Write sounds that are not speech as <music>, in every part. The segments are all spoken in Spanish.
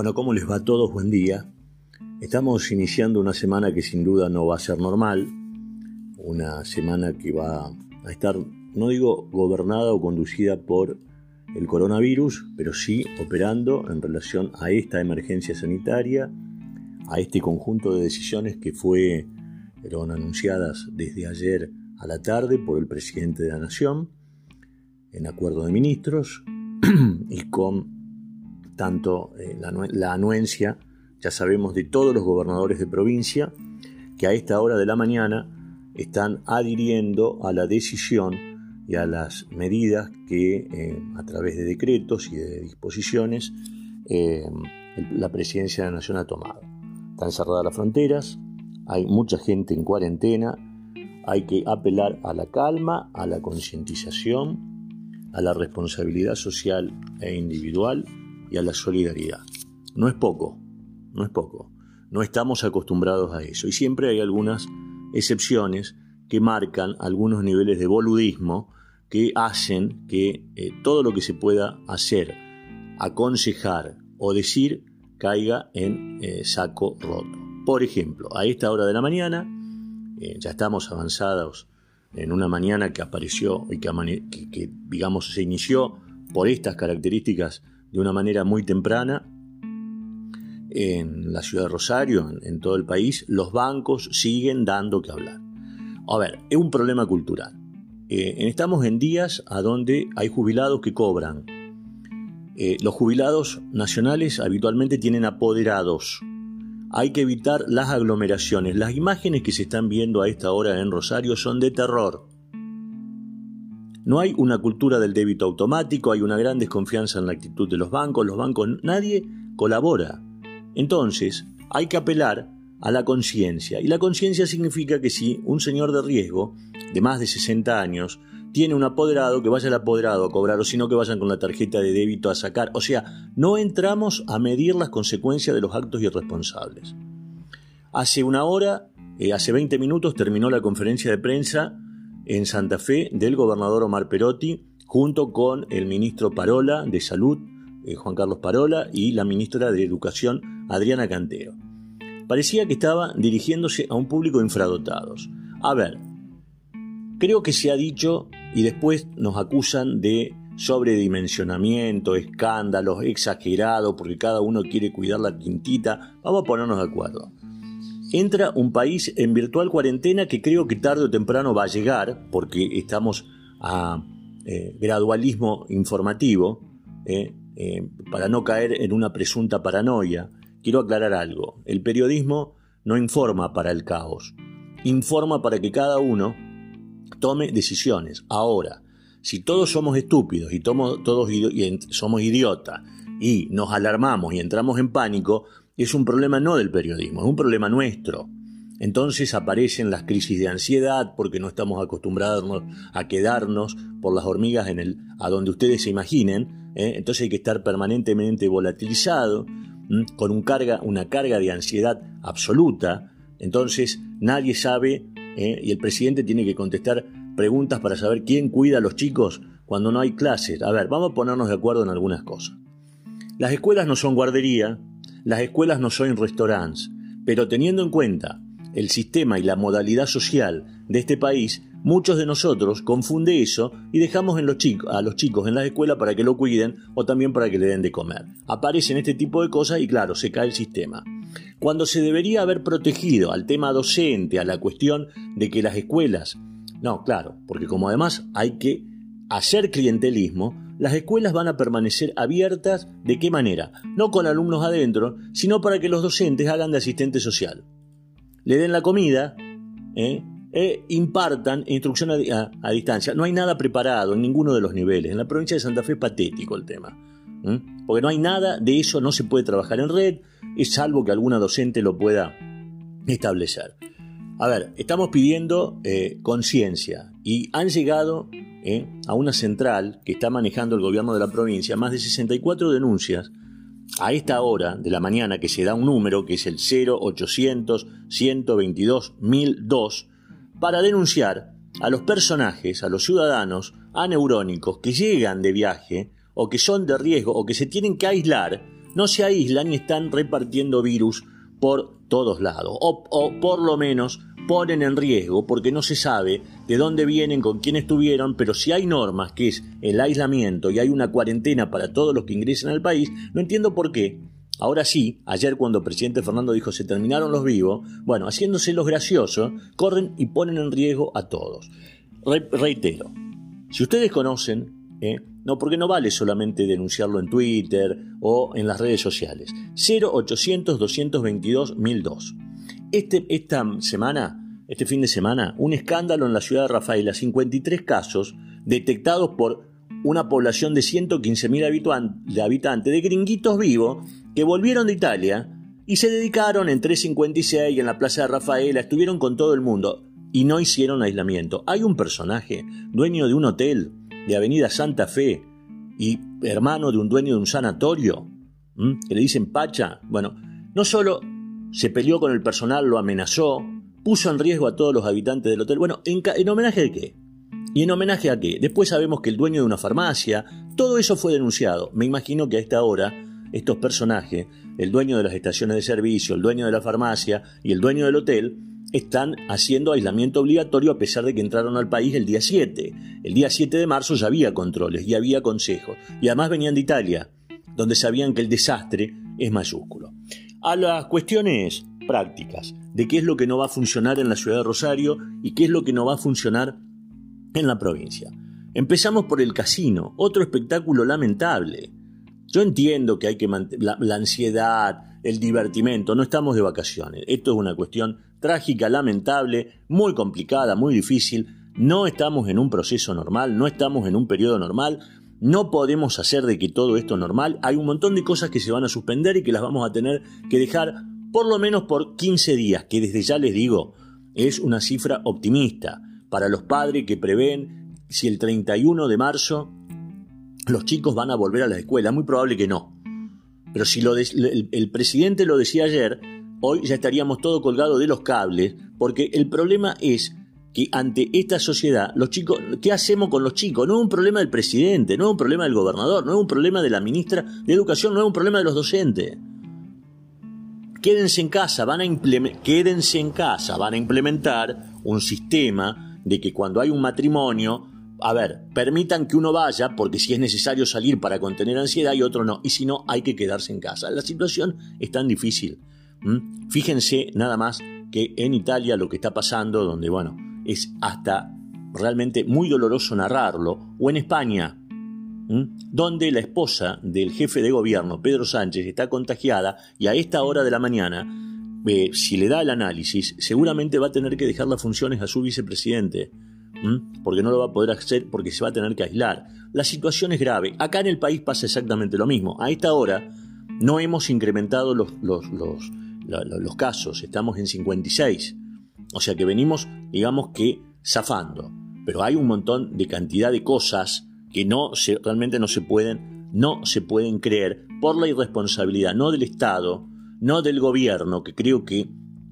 Bueno, ¿cómo les va a todos? Buen día. Estamos iniciando una semana que sin duda no va a ser normal, una semana que va a estar, no digo gobernada o conducida por el coronavirus, pero sí operando en relación a esta emergencia sanitaria, a este conjunto de decisiones que fue, fueron anunciadas desde ayer a la tarde por el presidente de la Nación, en acuerdo de ministros, <clears throat> y con tanto eh, la, anuencia, ya sabemos, de todos los gobernadores de provincia, que a esta hora de la mañana están adhiriendo a la decisión y a las medidas que eh, a través de decretos y de disposiciones eh, la presidencia de la nación ha tomado. Están cerradas las fronteras, hay mucha gente en cuarentena, hay que apelar a la calma, a la concientización, a la responsabilidad social e individual y a la solidaridad. No es poco, no es poco. No estamos acostumbrados a eso. Y siempre hay algunas excepciones que marcan algunos niveles de boludismo que hacen que eh, todo lo que se pueda hacer, aconsejar o decir caiga en eh, saco roto. Por ejemplo, a esta hora de la mañana, eh, ya estamos avanzados en una mañana que apareció y que, que, digamos, se inició por estas características de una manera muy temprana en la ciudad de Rosario, en, todo el país, los bancos siguen dando que hablar. A ver, es un problema cultural. Eh, estamos en días a donde hay jubilados que cobran. Eh, los jubilados nacionales habitualmente tienen apoderados. Hay que evitar las aglomeraciones. Las imágenes que se están viendo a esta hora en Rosario son de terror. No hay una cultura del débito automático, hay una gran desconfianza en la actitud de los bancos, los bancos, nadie colabora. Entonces, hay que apelar a la conciencia. Y la conciencia significa que si un señor de riesgo, de más de 60 años, tiene un apoderado, que vaya el apoderado a cobrar, o si no, que vayan con la tarjeta de débito a sacar. O sea, no entramos a medir las consecuencias de los actos irresponsables. Hace una hora, eh, hace 20 minutos, terminó la conferencia de prensa en Santa Fe del gobernador Omar Perotti, junto con el ministro Parola de Salud, eh, Juan Carlos Parola, y la ministra de Educación, Adriana Cantero. Parecía que estaba dirigiéndose a un público infradotados. A ver, creo que se ha dicho y después nos acusan de sobredimensionamiento, escándalos, exagerado, porque cada uno quiere cuidar la quintita. Vamos a ponernos de acuerdo entra un país en virtual cuarentena que creo que tarde o temprano va a llegar, porque estamos a eh, gradualismo informativo, eh, eh, para no caer en una presunta paranoia. Quiero aclarar algo, el periodismo no informa para el caos, informa para que cada uno tome decisiones. Ahora, si todos somos estúpidos y somos idiotas y nos alarmamos y entramos en pánico, es un problema no del periodismo, es un problema nuestro. Entonces aparecen las crisis de ansiedad porque no estamos acostumbrados a quedarnos por las hormigas en el, a donde ustedes se imaginen. ¿eh? Entonces hay que estar permanentemente volatilizado, con una carga de ansiedad absoluta. Entonces nadie sabe ¿eh? y el presidente tiene que contestar preguntas para saber quién cuida a los chicos cuando no hay clases. A ver, vamos a ponernos de acuerdo en algunas cosas. Las escuelas no son guardería, las escuelas no son restaurantes, pero teniendo en cuenta el sistema y la modalidad social de este país, muchos de nosotros confunde eso y dejamos en los chicos, a los chicos en la escuela para que lo cuiden o también para que le den de comer. Aparecen este tipo de cosas y claro, se cae el sistema. Cuando se debería haber protegido al tema docente, a la cuestión de que las escuelas... No, claro, porque como además hay que hacer clientelismo, las escuelas van a permanecer abiertas de qué manera? No con alumnos adentro, sino para que los docentes hagan de asistente social. Le den la comida, ¿eh? e impartan instrucción a, distancia. No hay nada preparado en ninguno de los niveles. En la provincia de Santa Fe es patético el tema. Porque no hay nada de eso, no se puede trabajar en red, es salvo que alguna docente lo pueda establecer. A ver, estamos pidiendo eh, conciencia y han llegado eh, a una central que está manejando el gobierno de la provincia más de 64 denuncias. A esta hora de la mañana que se da un número que es el 0800 122 1002 para denunciar a los personajes, a los ciudadanos aneurónicos que llegan de viaje o que son de riesgo o que se tienen que aislar, no se aíslan y están repartiendo virus por todos lados, o, o por lo menos ponen en riesgo porque no se sabe de dónde vienen, con quién estuvieron, pero si hay normas que es el aislamiento y hay una cuarentena para todos los que ingresen al país, no entiendo por qué. Ahora sí, ayer cuando el presidente Fernando dijo se terminaron los vivos, bueno, haciéndose los graciosos, corren y ponen en riesgo a todos. reitero, si ustedes conocen, ¿eh? no, porque no vale solamente denunciarlo en Twitter o en las redes sociales. 0800 222 1002. Este, esta semana, este fin de semana, un escándalo en la ciudad de Rafaela, 53 casos detectados por una población de 115.000 habitantes de gringuitos vivos que volvieron de Italia y se dedicaron en 356 en la Plaza de Rafaela, estuvieron con todo el mundo y no hicieron aislamiento. Hay un personaje, dueño de un hotel de Avenida Santa Fe y hermano de un dueño de un sanatorio, que le dicen Pacha. Bueno, no solo se peleó con el personal, lo amenazó, puso en riesgo a todos los habitantes del hotel. Bueno, ¿en, homenaje de qué? ¿Y en homenaje a qué? Después sabemos que el dueño de una farmacia, todo eso fue denunciado. Me imagino que a esta hora estos personajes, el dueño de las estaciones de servicio, el dueño de la farmacia y el dueño del hotel, están haciendo aislamiento obligatorio a pesar de que entraron al país el día 7. El día 7 de marzo ya había controles y había consejos. Y además venían de Italia, donde sabían que el desastre es mayúsculo a las cuestiones prácticas de qué es lo que no va a funcionar en la ciudad de Rosario y qué es lo que no va a funcionar en la provincia. Empezamos por el casino, otro espectáculo lamentable. Yo entiendo que hay que mantener la, ansiedad, el divertimento, no estamos de vacaciones. Esto es una cuestión trágica, lamentable, muy complicada, muy difícil. No estamos en un proceso normal, no estamos en un periodo normal, no podemos hacer de que todo esto normal. Hay un montón de cosas que se van a suspender y que las vamos a tener que dejar por lo menos por 15 días, que desde ya les digo, es una cifra optimista para los padres que prevén si el 31 de marzo los chicos van a volver a la escuela. Muy probable que no. Pero si el, el presidente lo decía ayer, hoy ya estaríamos todo colgado de los cables, porque el problema es que ante esta sociedad, los chicos, ¿qué hacemos con los chicos? No es un problema del presidente, no es un problema del gobernador, no es un problema de la ministra de Educación, no es un problema de los docentes. Quédense en casa, van a quédense en casa, van a implementar un sistema de que cuando hay un matrimonio, a ver, permitan que uno vaya, porque si es necesario salir para contener ansiedad y otro no, y si no, hay que quedarse en casa. La situación es tan difícil. Fíjense nada más que en Italia lo que está pasando, donde, bueno, es hasta realmente muy doloroso narrarlo, o en España, donde la esposa del jefe de gobierno, Pedro Sánchez, está contagiada y a esta hora de la mañana, eh, si le da el análisis, seguramente va a tener que dejar las funciones a su vicepresidente, porque no lo va a poder hacer porque se va a tener que aislar. La situación es grave. Acá en el país pasa exactamente lo mismo. A esta hora no hemos incrementado los, los, los, los casos, estamos en 56. O sea que venimos, digamos que, zafando. Pero hay un montón de cantidad de cosas que no se, realmente no se pueden, no se pueden creer por la irresponsabilidad, no del Estado, no del gobierno, que creo que,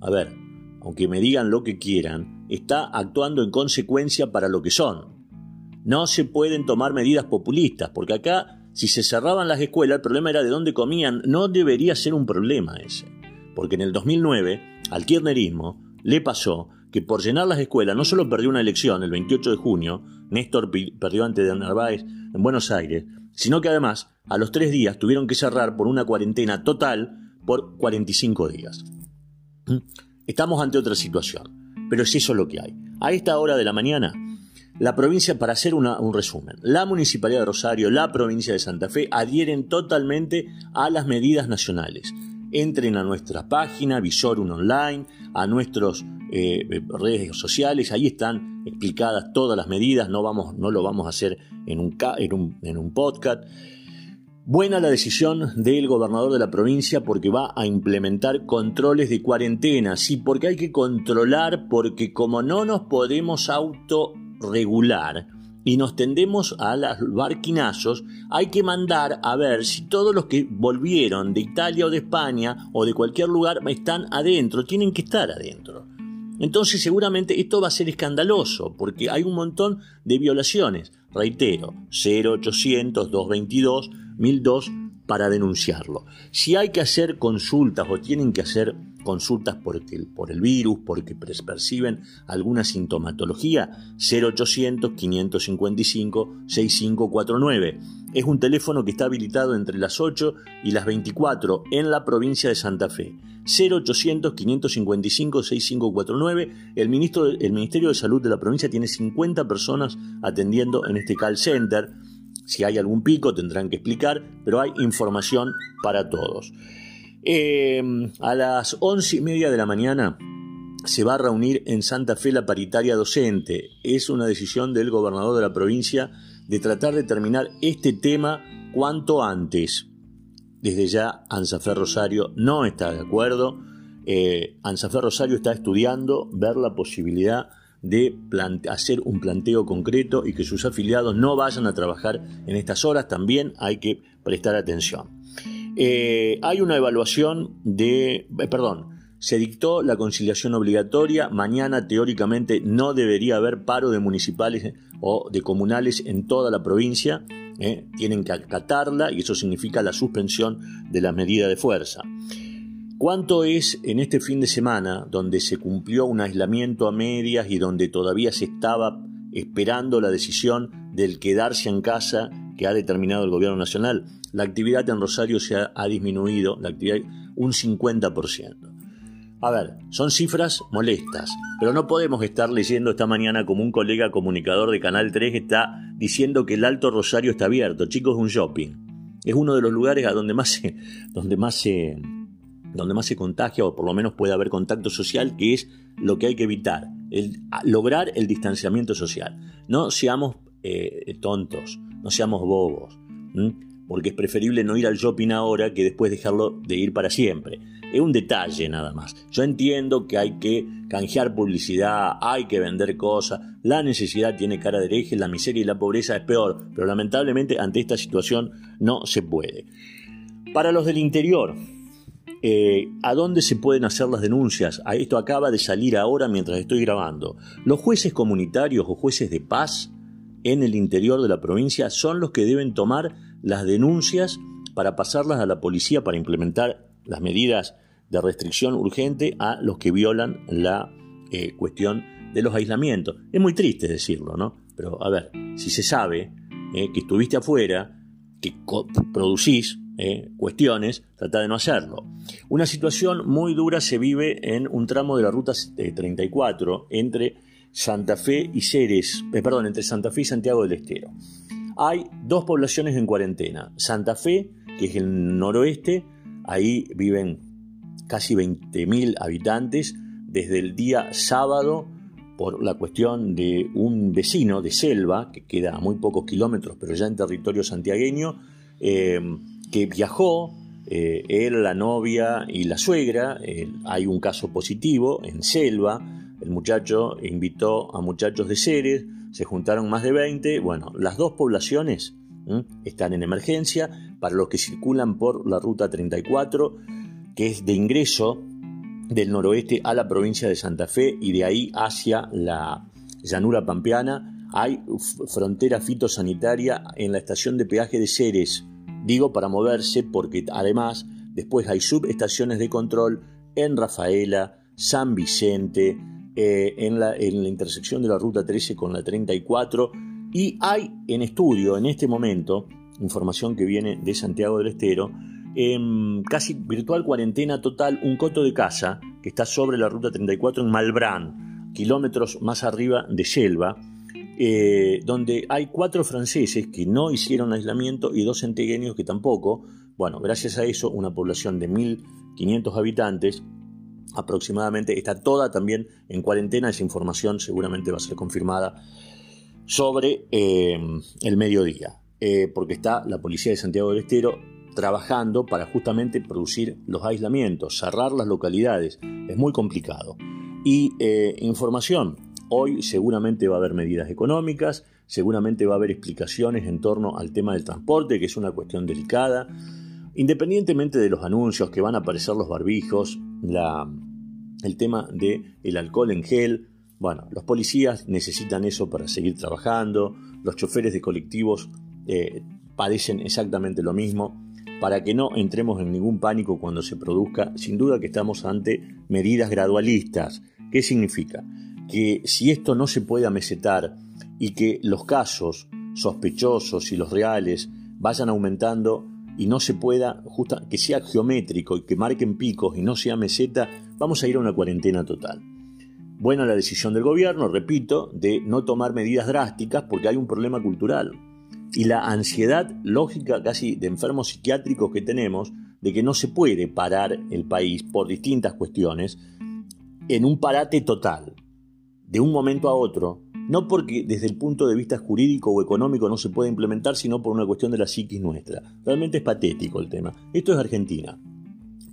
a ver, aunque me digan lo que quieran, está actuando en consecuencia para lo que son. No se pueden tomar medidas populistas, porque acá, si se cerraban las escuelas, el problema era de dónde comían, no debería ser un problema ese. Porque en el 2009, al kirchnerismo, le pasó que por llenar las escuelas no solo perdió una elección el 28 de junio, Néstor perdió ante de Narváez en Buenos Aires, sino que además a los tres días tuvieron que cerrar por una cuarentena total por 45 días. Estamos ante otra situación, pero es eso lo que hay. A esta hora de la mañana la provincia, para hacer un resumen, la Municipalidad de Rosario, la provincia de Santa Fe adhieren totalmente a las medidas nacionales. Entren a nuestra página, Visorum Online, a nuestras eh, redes sociales, ahí están explicadas todas las medidas, no, vamos, no lo vamos a hacer en un, en un, en un podcast. Buena la decisión del gobernador de la provincia porque va a implementar controles de cuarentena, sí, porque hay que controlar, porque como no nos podemos auto regular y nos tendemos a los barquinazos, hay que mandar a ver si todos los que volvieron de Italia o de España o de cualquier lugar están adentro, tienen que estar adentro. Entonces seguramente esto va a ser escandaloso porque hay un montón de violaciones. Reitero, 0800 222 1002 para denunciarlo. Si hay que hacer consultas o tienen que hacer consultas por el, por el virus, porque perciben alguna sintomatología, 0800-555-6549. Es un teléfono que está habilitado entre las 8 y las 24 en la provincia de Santa Fe. 0800-555-6549. El, el Ministerio de Salud de la provincia tiene 50 personas atendiendo en este call center. Si hay algún pico tendrán que explicar, pero hay información para todos. Em, a las once y media de la mañana se va a reunir en Santa Fe la paritaria docente. Es una decisión del gobernador de la provincia de tratar de terminar este tema cuanto antes. Desde ya, Anzafer Rosario no está de acuerdo. Eh, Anzafer Rosario está estudiando ver la posibilidad de hacer un planteo concreto y que sus afiliados no vayan a trabajar en estas horas. También hay que prestar atención. Eh, hay una evaluación de, eh, perdón, se dictó la conciliación obligatoria, mañana teóricamente no debería haber paro de municipales o de comunales en toda la provincia, eh, tienen que acatarla y eso significa la suspensión de la medida de fuerza. ¿Cuánto es en este fin de semana donde se cumplió un aislamiento a medias y donde todavía se estaba esperando la decisión del quedarse en casa que ha determinado el gobierno nacional? la actividad en Rosario se ha, disminuido, la actividad un 50%. A ver, son cifras molestas, pero no podemos estar leyendo esta mañana como un colega comunicador de Canal 3 está diciendo que el Alto Rosario está abierto. Chicos, es un shopping. Es uno de los lugares a donde más donde más se, donde más se contagia o por lo menos puede haber contacto social, que es lo que hay que evitar, lograr el distanciamiento social. No seamos eh, tontos, no seamos bobos porque es preferible no ir al shopping ahora que después dejarlo de ir para siempre. Es un detalle nada más. Yo entiendo que hay que canjear publicidad, hay que vender cosas, la necesidad tiene cara de hereje, la miseria y la pobreza es peor, pero lamentablemente ante esta situación no se puede. Para los del interior, eh, ¿A dónde se pueden hacer las denuncias? A esto acaba de salir ahora mientras estoy grabando. Los jueces comunitarios o jueces de paz en el interior de la provincia son los que deben tomar las denuncias para pasarlas a la policía para implementar las medidas de restricción urgente a los que violan la eh, cuestión de los aislamientos. Es muy triste decirlo, ¿no? Pero a ver, si se sabe eh, que estuviste afuera, que producís eh, cuestiones, trata de no hacerlo. Una situación muy dura se vive en un tramo de la ruta 34 entre Santa Fe y Ceres, perdón, entre Santa Fe y Santiago del Estero hay dos poblaciones en cuarentena. Santa Fe, que es el noroeste, ahí viven casi 20.000 habitantes desde el día sábado por la cuestión de un vecino de Selva, que queda a muy pocos kilómetros, pero ya en territorio santiagueño, eh, que viajó, eh, él, la novia y la suegra, hay un caso positivo en Selva, el muchacho invitó a muchachos de Ceres, se juntaron más de 20. Bueno, las dos poblaciones están en emergencia. Para los que circulan por la ruta 34, que es de ingreso del noroeste a la provincia de Santa Fe y de ahí hacia la llanura pampeana, hay frontera fitosanitaria en la estación de peaje de Ceres. Digo para moverse porque además después hay subestaciones de control en Rafaela, San Vicente, eh, en, la, intersección de la ruta 13 con la 34 y hay en estudio en este momento, información que viene de Santiago del Estero, en casi virtual cuarentena total, un coto de casa que está sobre la ruta 34 en Malbrán, kilómetros más arriba de Selva, eh, donde hay cuatro franceses que no hicieron aislamiento y dos centegueños que tampoco. Bueno, gracias a eso, una población de 1.500 habitantes aproximadamente está toda también en cuarentena. Esa información seguramente va a ser confirmada sobre eh, el mediodía, eh, porque está la policía de Santiago del Estero trabajando para justamente producir los aislamientos, cerrar las localidades. Es muy complicado. Y información, hoy seguramente va a haber medidas económicas, seguramente va a haber explicaciones en torno al tema del transporte, que es una cuestión delicada. Independientemente de los anuncios que van a aparecer los barbijos, el tema del el alcohol en gel, bueno, los policías necesitan eso para seguir trabajando, los choferes de colectivos eh, padecen exactamente lo mismo. Para que no entremos en ningún pánico cuando se produzca, sin duda que estamos ante medidas gradualistas. ¿Qué significa? Que si esto no se puede amesetar y que los casos sospechosos y los reales vayan aumentando y no se pueda, justa, que sea geométrico y que marquen picos y no sea meseta, vamos a ir a una cuarentena total. Buena la decisión del gobierno, repito, de no tomar medidas drásticas porque hay un problema cultural. Y la ansiedad lógica casi de enfermos psiquiátricos que tenemos, de que no se puede parar el país por distintas cuestiones, en un parate total, de un momento a otro, no porque desde el punto de vista jurídico o económico no se pueda implementar, sino por una cuestión de la psiquis nuestra. Realmente es patético el tema. Esto es Argentina.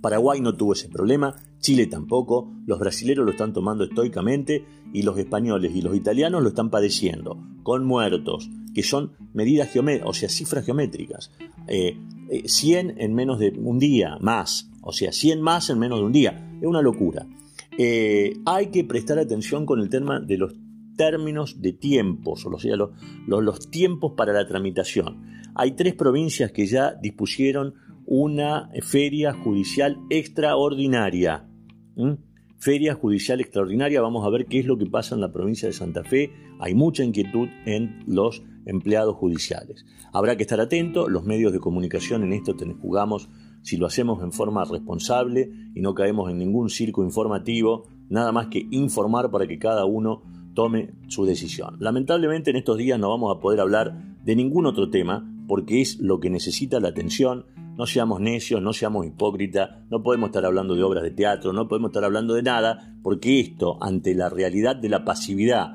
Paraguay no tuvo ese problema, Chile tampoco, los brasileños lo están tomando estoicamente y los españoles y los italianos lo están padeciendo, con muertos, que son medidas geométricas, o sea, cifras geométricas. 100 eh, en menos de un día, más, o sea, 100 más en menos de un día. Es una locura. Eh, hay que prestar atención con el tema de los términos de tiempos, o sea, los, tiempos para la tramitación. Hay tres provincias que ya dispusieron una feria judicial extraordinaria. Feria judicial extraordinaria, vamos a ver qué es lo que pasa en la provincia de Santa Fe. Hay mucha inquietud en los empleados judiciales. Habrá que estar atento, los medios de comunicación en esto jugamos si lo hacemos en forma responsable y no caemos en ningún circo informativo, nada más que informar para que cada uno tome su decisión. Lamentablemente en estos días no vamos a poder hablar de ningún otro tema porque es lo que necesita la atención. No seamos necios, no seamos hipócritas, no podemos estar hablando de obras de teatro, no podemos estar hablando de nada, porque esto, ante la realidad de la pasividad,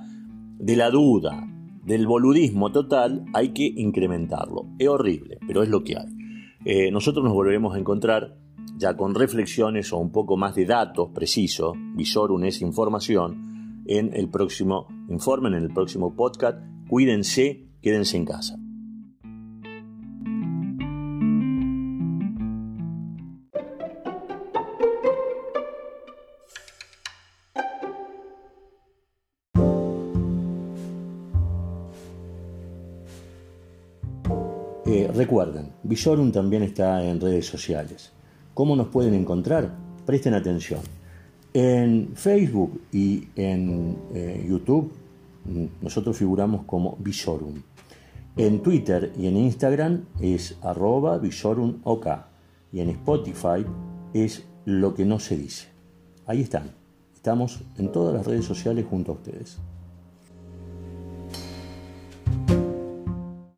de la duda, del boludismo total, hay que incrementarlo. Es horrible, pero es lo que hay. Eh, nosotros nos volveremos a encontrar ya con reflexiones o un poco más de datos precisos, Visorum es información, en el próximo informe, en el próximo podcast. Cuídense, quédense en casa. Recuerden, Visorum también está en redes sociales. ¿Cómo nos pueden encontrar? Presten atención. En Facebook y en eh, YouTube mm, nosotros figuramos como Visorum. En Twitter y en Instagram es arroba visorumok y en Spotify es lo que no se dice. Ahí están. Estamos en todas las redes sociales junto a ustedes.